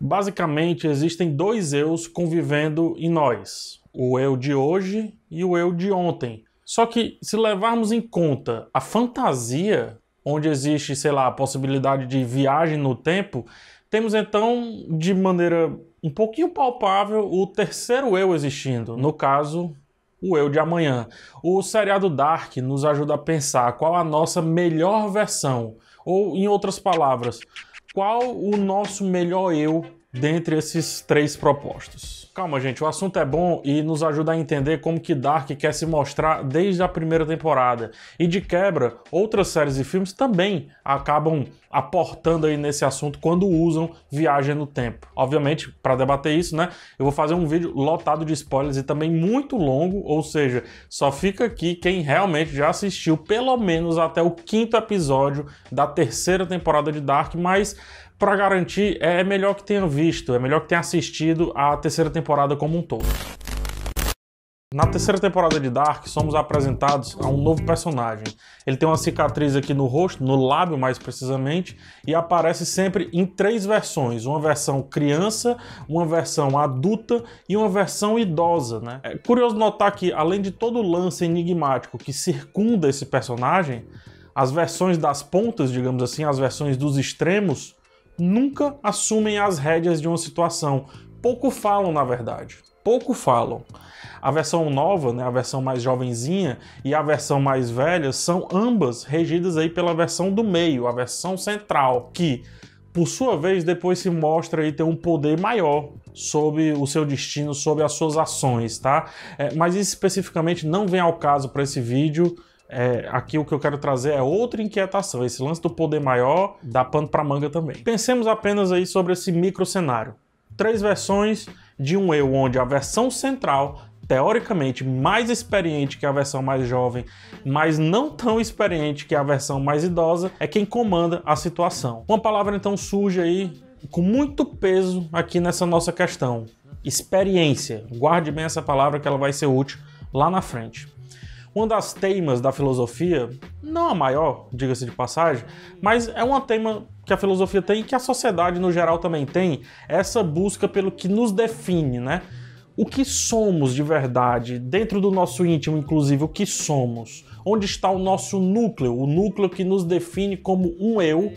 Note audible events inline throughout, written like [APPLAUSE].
Basicamente, existem dois eus convivendo em nós: o eu de hoje e o eu de ontem. Só que, se levarmos em conta a fantasia, onde existe, sei lá, a possibilidade de viagem no tempo, temos então, de maneira um pouquinho palpável, o terceiro eu existindo. No caso, o eu de amanhã. O seriado Dark nos ajuda a pensar qual a nossa melhor versão, ou em outras palavras, qual o nosso melhor eu dentre esses três propostos. Calma, gente, o assunto é bom e nos ajuda a entender como que Dark quer se mostrar desde a primeira temporada. E de quebra, outras séries e filmes também acabam aportando aí nesse assunto quando usam viagem no tempo. Obviamente, para debater isso, né, eu vou fazer um vídeo lotado de spoilers e também muito longo, ou seja, só fica aqui quem realmente já assistiu pelo menos até o quinto episódio da terceira temporada de Dark, mas para garantir, é melhor que tenha visto, é melhor que tenha assistido a terceira temporada como um todo. Na terceira temporada de Dark, somos apresentados a um novo personagem. Ele tem uma cicatriz aqui no rosto, no lábio mais precisamente, e aparece sempre em três versões: uma versão criança, uma versão adulta e uma versão idosa. Né? É curioso notar que, além de todo o lance enigmático que circunda esse personagem, as versões das pontas, digamos assim, as versões dos extremos, nunca assumem as rédeas de uma situação. Pouco falam, na verdade. Pouco falam. A versão nova, né, a versão mais jovenzinha e a versão mais velha são ambas regidas aí pela versão do meio, a versão central, que por sua vez depois se mostra aí ter um poder maior sobre o seu destino, sobre as suas ações, tá? É, mas isso especificamente não vem ao caso para esse vídeo. É, aqui o que eu quero trazer é outra inquietação. Esse lance do poder maior dá pano para manga também. Pensemos apenas aí sobre esse micro cenário. Três versões de um eu, onde a versão central teoricamente mais experiente que a versão mais jovem, mas não tão experiente que a versão mais idosa, é quem comanda a situação. Uma palavra então surge aí com muito peso aqui nessa nossa questão: experiência. Guarde bem essa palavra que ela vai ser útil lá na frente. Uma das temas da filosofia, não a maior, diga-se de passagem, mas é uma tema que a filosofia tem e que a sociedade no geral também tem, essa busca pelo que nos define, né? O que somos de verdade, dentro do nosso íntimo, inclusive, o que somos? Onde está o nosso núcleo, o núcleo que nos define como um eu?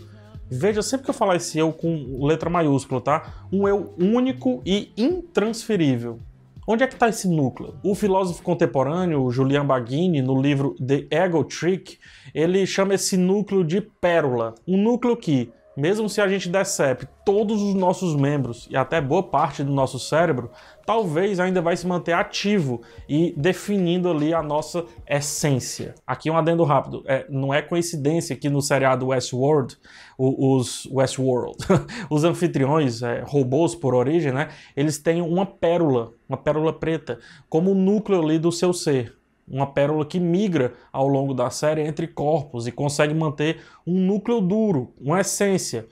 Veja, sempre que eu falar esse eu com letra maiúscula, tá? Um eu único e intransferível. Onde é que está esse núcleo? O filósofo contemporâneo Julian Baggini, no livro The Ego Trick, ele chama esse núcleo de pérola. Um núcleo que, mesmo se a gente decepe todos os nossos membros e até boa parte do nosso cérebro, talvez ainda vai se manter ativo e definindo ali a nossa essência. Aqui um adendo rápido, é, não é coincidência que no seriado Westworld, os Westworld, [LAUGHS] os anfitriões, é, robôs por origem, né, eles têm uma pérola, uma pérola preta, como o núcleo ali do seu ser. Uma pérola que migra ao longo da série entre corpos e consegue manter um núcleo duro, uma essência,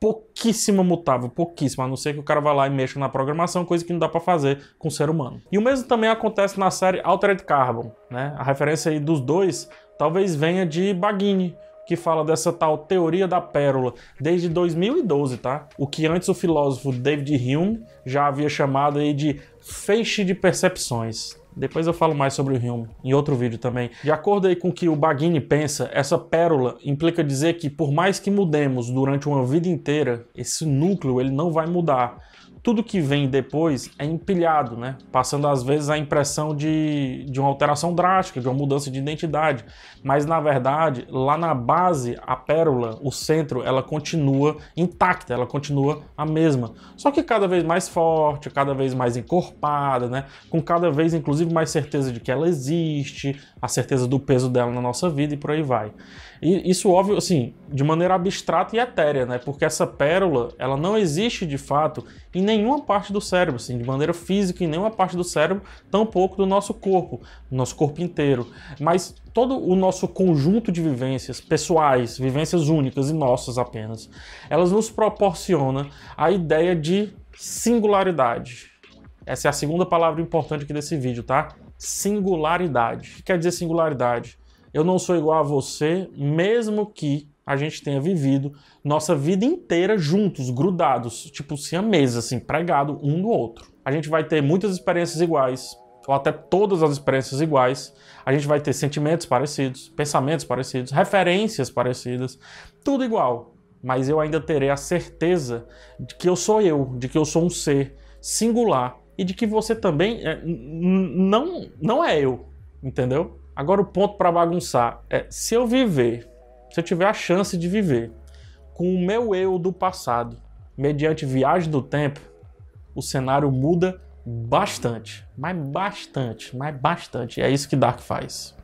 pouquíssima mutável, pouquíssima, a não ser que o cara vá lá e mexa na programação, coisa que não dá para fazer com o ser humano. E o mesmo também acontece na série Altered Carbon, né? A referência aí dos dois talvez venha de Baggini, que fala dessa tal teoria da pérola desde 2012, tá? O que antes o filósofo David Hume já havia chamado aí de feixe de percepções. Depois eu falo mais sobre o Hume em outro vídeo também. De acordo com o que o Baggini pensa, essa pérola implica dizer que por mais que mudemos durante uma vida inteira, esse núcleo ele não vai mudar tudo que vem depois é empilhado, né? Passando às vezes a impressão de, de uma alteração drástica, de uma mudança de identidade. Mas na verdade, lá na base, a pérola, o centro, ela continua intacta, ela continua a mesma. Só que cada vez mais forte, cada vez mais encorpada, né? Com cada vez, inclusive, mais certeza de que ela existe, a certeza do peso dela na nossa vida e por aí vai. E isso, óbvio, assim, de maneira abstrata e etérea, né? Porque essa pérola, ela não existe de fato em nenhuma parte do cérebro, assim, de maneira física, em nenhuma parte do cérebro, tampouco do nosso corpo, do nosso corpo inteiro. Mas todo o nosso conjunto de vivências pessoais, vivências únicas e nossas apenas, elas nos proporcionam a ideia de singularidade. Essa é a segunda palavra importante aqui desse vídeo, tá? Singularidade. O que quer dizer singularidade? Eu não sou igual a você, mesmo que a gente tenha vivido nossa vida inteira juntos, grudados, tipo siameses, assim, pregado um no outro. A gente vai ter muitas experiências iguais, ou até todas as experiências iguais. A gente vai ter sentimentos parecidos, pensamentos parecidos, referências parecidas, tudo igual. Mas eu ainda terei a certeza de que eu sou eu, de que eu sou um ser singular e de que você também é, não, não é eu, entendeu? Agora o ponto para bagunçar é se eu viver, se eu tiver a chance de viver com o meu eu do passado, mediante viagem do tempo, o cenário muda bastante, mas bastante, mas bastante. É isso que Dark faz.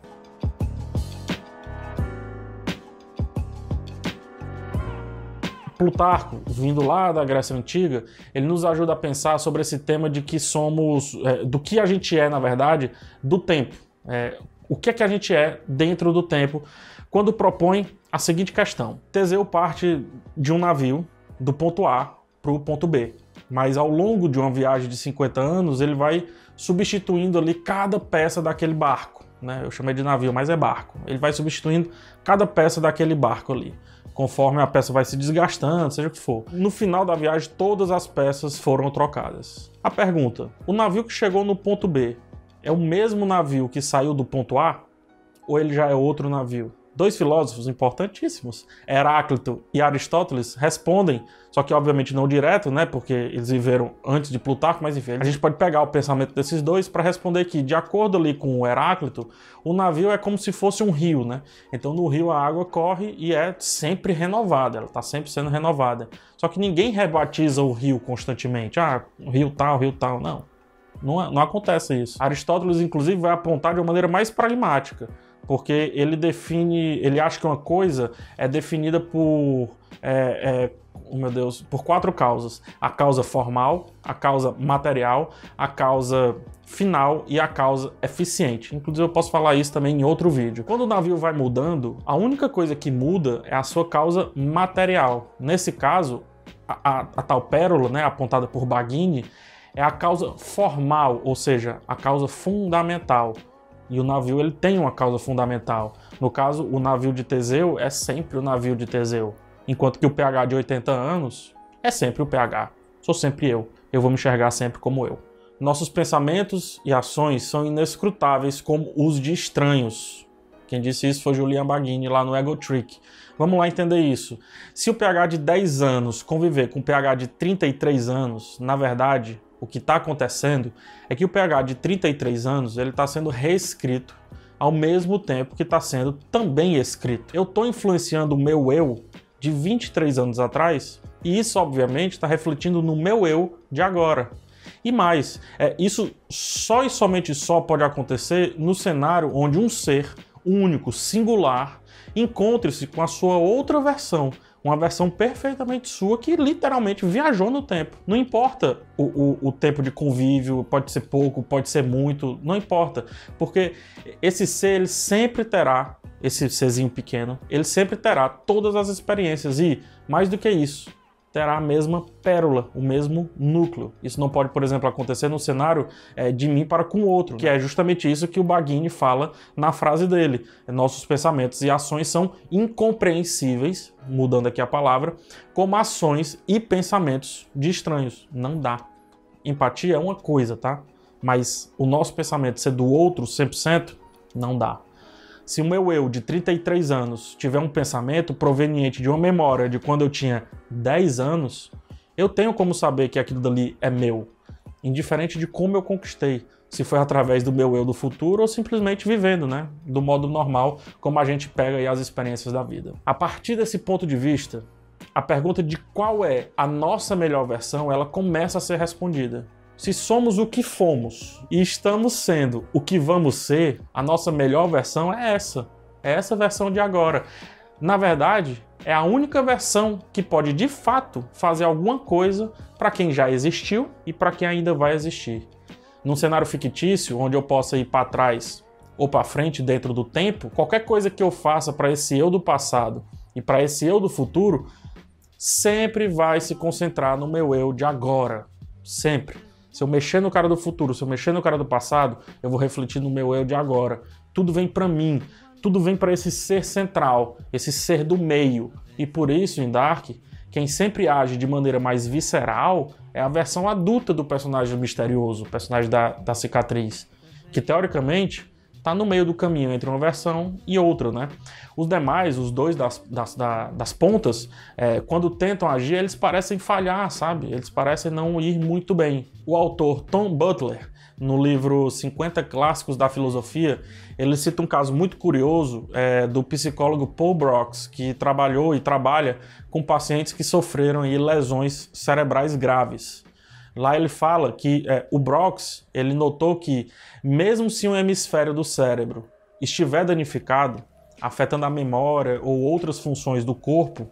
Plutarco, vindo lá da Grécia Antiga, ele nos ajuda a pensar sobre esse tema de que somos, é, do que a gente é, na verdade, do tempo. É, o que é que a gente é dentro do tempo, quando propõe a seguinte questão: Teseu parte de um navio do ponto A para o ponto B, mas ao longo de uma viagem de 50 anos, ele vai substituindo ali cada peça daquele barco. Né? Eu chamei de navio, mas é barco. Ele vai substituindo cada peça daquele barco ali conforme a peça vai se desgastando, seja o que for. No final da viagem, todas as peças foram trocadas. A pergunta: o navio que chegou no ponto B é o mesmo navio que saiu do ponto A? Ou ele já é outro navio? Dois filósofos importantíssimos, Heráclito e Aristóteles, respondem, só que obviamente não direto, né, porque eles viveram antes de Plutarco, mas enfim, a gente pode pegar o pensamento desses dois para responder que, de acordo ali com o Heráclito, o navio é como se fosse um rio, né? Então no rio a água corre e é sempre renovada, ela está sempre sendo renovada. Só que ninguém rebatiza o rio constantemente, ah, rio tal, rio tal, não. Não, não acontece isso. Aristóteles, inclusive, vai apontar de uma maneira mais pragmática porque ele define, ele acha que uma coisa é definida por, é, é, oh meu Deus, por quatro causas: a causa formal, a causa material, a causa final e a causa eficiente. Inclusive eu posso falar isso também em outro vídeo. Quando o navio vai mudando, a única coisa que muda é a sua causa material. Nesse caso, a, a, a tal pérola, né, apontada por Baghini, é a causa formal, ou seja, a causa fundamental. E o navio ele tem uma causa fundamental. No caso, o navio de Teseu é sempre o navio de Teseu. Enquanto que o PH de 80 anos é sempre o PH. Sou sempre eu. Eu vou me enxergar sempre como eu. Nossos pensamentos e ações são inescrutáveis como os de estranhos. Quem disse isso foi Julian Baghini lá no Ego Trick. Vamos lá entender isso. Se o PH de 10 anos conviver com o PH de 33 anos, na verdade, o que está acontecendo é que o pH de 33 anos ele está sendo reescrito ao mesmo tempo que está sendo também escrito. Eu estou influenciando o meu eu de 23 anos atrás e isso obviamente está refletindo no meu eu de agora. E mais, é, isso só e somente só pode acontecer no cenário onde um ser único, singular, encontre-se com a sua outra versão, uma versão perfeitamente sua que literalmente viajou no tempo. Não importa o, o, o, tempo de convívio, pode ser pouco, pode ser muito, não importa. Porque esse ser ele sempre terá, esse serzinho pequeno, ele sempre terá todas as experiências e, mais do que isso, terá a mesma pérola, o mesmo núcleo. Isso não pode, por exemplo, acontecer no cenário é, de mim para com outro, que é justamente isso que o Baghini fala na frase dele. Nossos pensamentos e ações são incompreensíveis, mudando aqui a palavra, como ações e pensamentos de estranhos. Não dá. Empatia é uma coisa, tá? Mas o nosso pensamento ser do outro 100%, não dá. Se o meu eu de 33 anos tiver um pensamento proveniente de uma memória de quando eu tinha 10 anos, eu tenho como saber que aquilo dali é meu, indiferente de como eu conquistei. Se foi através do meu eu do futuro ou simplesmente vivendo, né? Do modo normal, como a gente pega aí as experiências da vida. A partir desse ponto de vista, a pergunta de qual é a nossa melhor versão, ela começa a ser respondida. Se somos o que fomos e estamos sendo o que vamos ser, a nossa melhor versão é essa. É essa versão de agora. Na verdade, é a única versão que pode de fato fazer alguma coisa para quem já existiu e para quem ainda vai existir. Num cenário fictício, onde eu possa ir para trás ou para frente dentro do tempo, qualquer coisa que eu faça para esse eu do passado e para esse eu do futuro sempre vai se concentrar no meu eu de agora. Sempre. Se eu mexer no cara do futuro, se eu mexer no cara do passado, eu vou refletir no meu eu de agora. Tudo vem para mim. tudo vem para esse ser central, esse ser do meio. E por isso, em Dark, quem sempre age de maneira mais visceral é a versão adulta do personagem misterioso, o personagem da, da cicatriz, que teoricamente está no meio do caminho entre uma versão e outra, né? Os demais, os dois das, das, das pontas, é, quando tentam agir, eles parecem falhar, sabe? Eles parecem não ir muito bem. O autor Tom Butler, no livro 50 Clássicos da Filosofia, ele cita um caso muito curioso é, do psicólogo Paul Brox, que trabalhou e trabalha com pacientes que sofreram aí, lesões cerebrais graves. Lá ele fala que é, o Brox ele notou que mesmo se um hemisfério do cérebro estiver danificado, afetando a memória ou outras funções do corpo,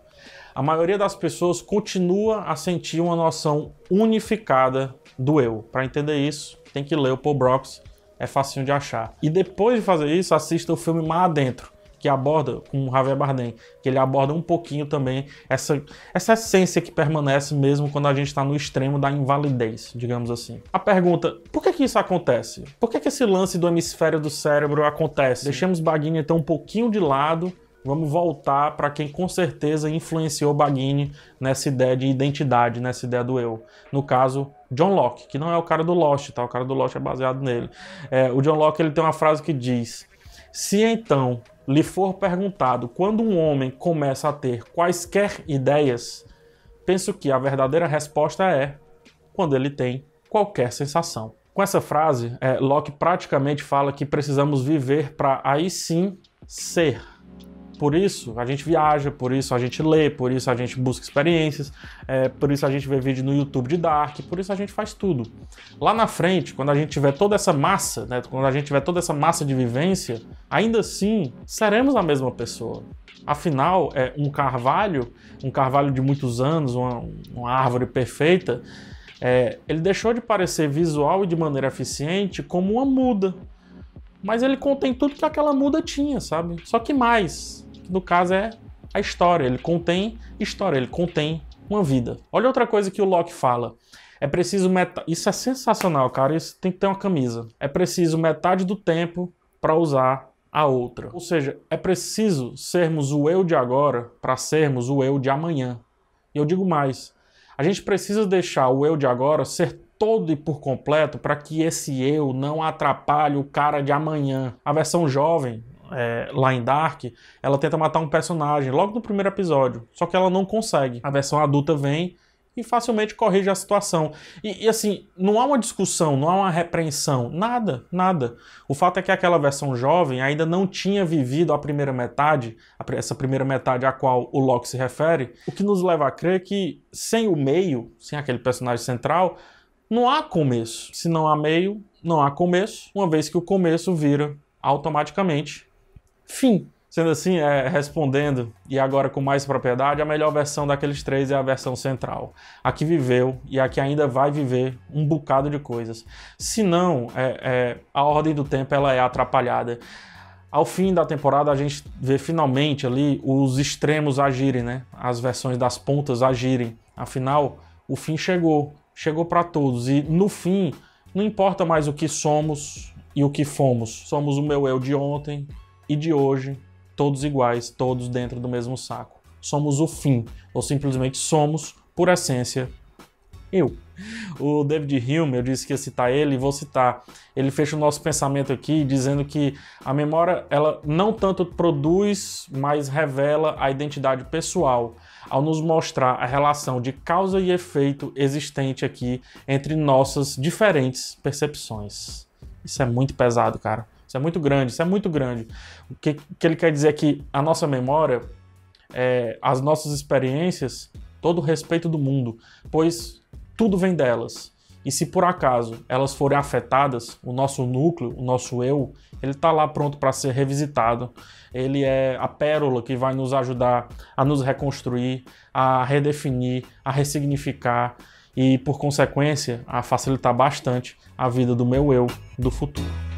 a maioria das pessoas continua a sentir uma noção unificada do eu. Para entender isso, tem que ler o Paul Brox, é facinho de achar. E depois de fazer isso, assista o filme Mar Adentro, que aborda com o Javier Bardem, que ele aborda um pouquinho também essa, essa essência que permanece mesmo quando a gente está no extremo da invalidez, digamos assim. A pergunta, por que que isso acontece? Por que que esse lance do hemisfério do cérebro acontece? Deixemos Baghini então um pouquinho de lado, vamos voltar para quem com certeza influenciou Baghini nessa ideia de identidade, nessa ideia do eu. No caso, John Locke, que não é o cara do Lost, tá? O cara do Lost é baseado nele. É, o John Locke ele tem uma frase que diz: se então lhe for perguntado quando um homem começa a ter quaisquer ideias, penso que a verdadeira resposta é quando ele tem qualquer sensação. Com essa frase, é, Locke praticamente fala que precisamos viver para aí sim ser. Por isso a gente viaja, por isso a gente lê, por isso a gente busca experiências, é, por isso a gente vê vídeo no YouTube de Dark, por isso a gente faz tudo. Lá na frente, quando a gente tiver toda essa massa, né, quando a gente tiver toda essa massa de vivência, ainda assim seremos a mesma pessoa. Afinal, é um carvalho, um carvalho de muitos anos, uma, uma árvore perfeita, é, ele deixou de parecer visual e de maneira eficiente como uma muda. Mas ele contém tudo que aquela muda tinha, sabe? Só que mais no caso é a história. Ele contém história, ele contém uma vida. Olha outra coisa que o Locke fala. É preciso metade. Isso é sensacional, cara. Isso tem que ter uma camisa. É preciso metade do tempo para usar a outra. Ou seja, é preciso sermos o eu de agora para sermos o eu de amanhã. E eu digo mais: a gente precisa deixar o eu de agora ser todo e por completo para que esse eu não atrapalhe o cara de amanhã. A versão jovem é, em Dark, ela tenta matar um personagem logo no primeiro episódio, só que ela não consegue. A versão adulta vem e facilmente corrige a situação. E, e, assim, não há uma discussão, não há uma repreensão, nada, nada. O fato é que aquela versão jovem ainda não tinha vivido a primeira metade, essa primeira metade a qual o Locke se refere, o que nos leva a crer que sem o meio, sem aquele personagem central, não há começo. Se não há meio, não há começo, uma vez que o começo vira automaticamente Fim. Sendo assim, é, respondendo, e agora com mais propriedade, a melhor versão daqueles três é a versão central. A que viveu e a que ainda vai viver um bocado de coisas. Se não, é, é, a ordem do tempo ela é atrapalhada. Ao fim da temporada, a gente vê finalmente ali os extremos agirem, né? As versões das pontas agirem. Afinal, o fim chegou. Chegou para todos. E no fim, não importa mais o que somos e o que fomos. Somos o meu eu de ontem, e de hoje, todos iguais, todos dentro do mesmo saco. Somos o fim, ou simplesmente somos, por essência, eu. O David Hume, eu disse que ia citar ele, vou citar. Ele fecha o nosso pensamento aqui dizendo que a memória, ela não tanto produz, mas revela a identidade pessoal, ao nos mostrar a relação de causa e efeito existente aqui entre nossas diferentes percepções. Isso é muito pesado, cara. Isso é muito grande, isso é muito grande. O que, que ele quer dizer é que a nossa memória, é, as nossas experiências, todo o respeito do mundo, pois tudo vem delas. E se por acaso elas forem afetadas, o nosso núcleo, o nosso eu, ele está lá pronto para ser revisitado. Ele é a pérola que vai nos ajudar a nos reconstruir, a redefinir, a ressignificar e, por consequência, a facilitar bastante a vida do meu eu do futuro.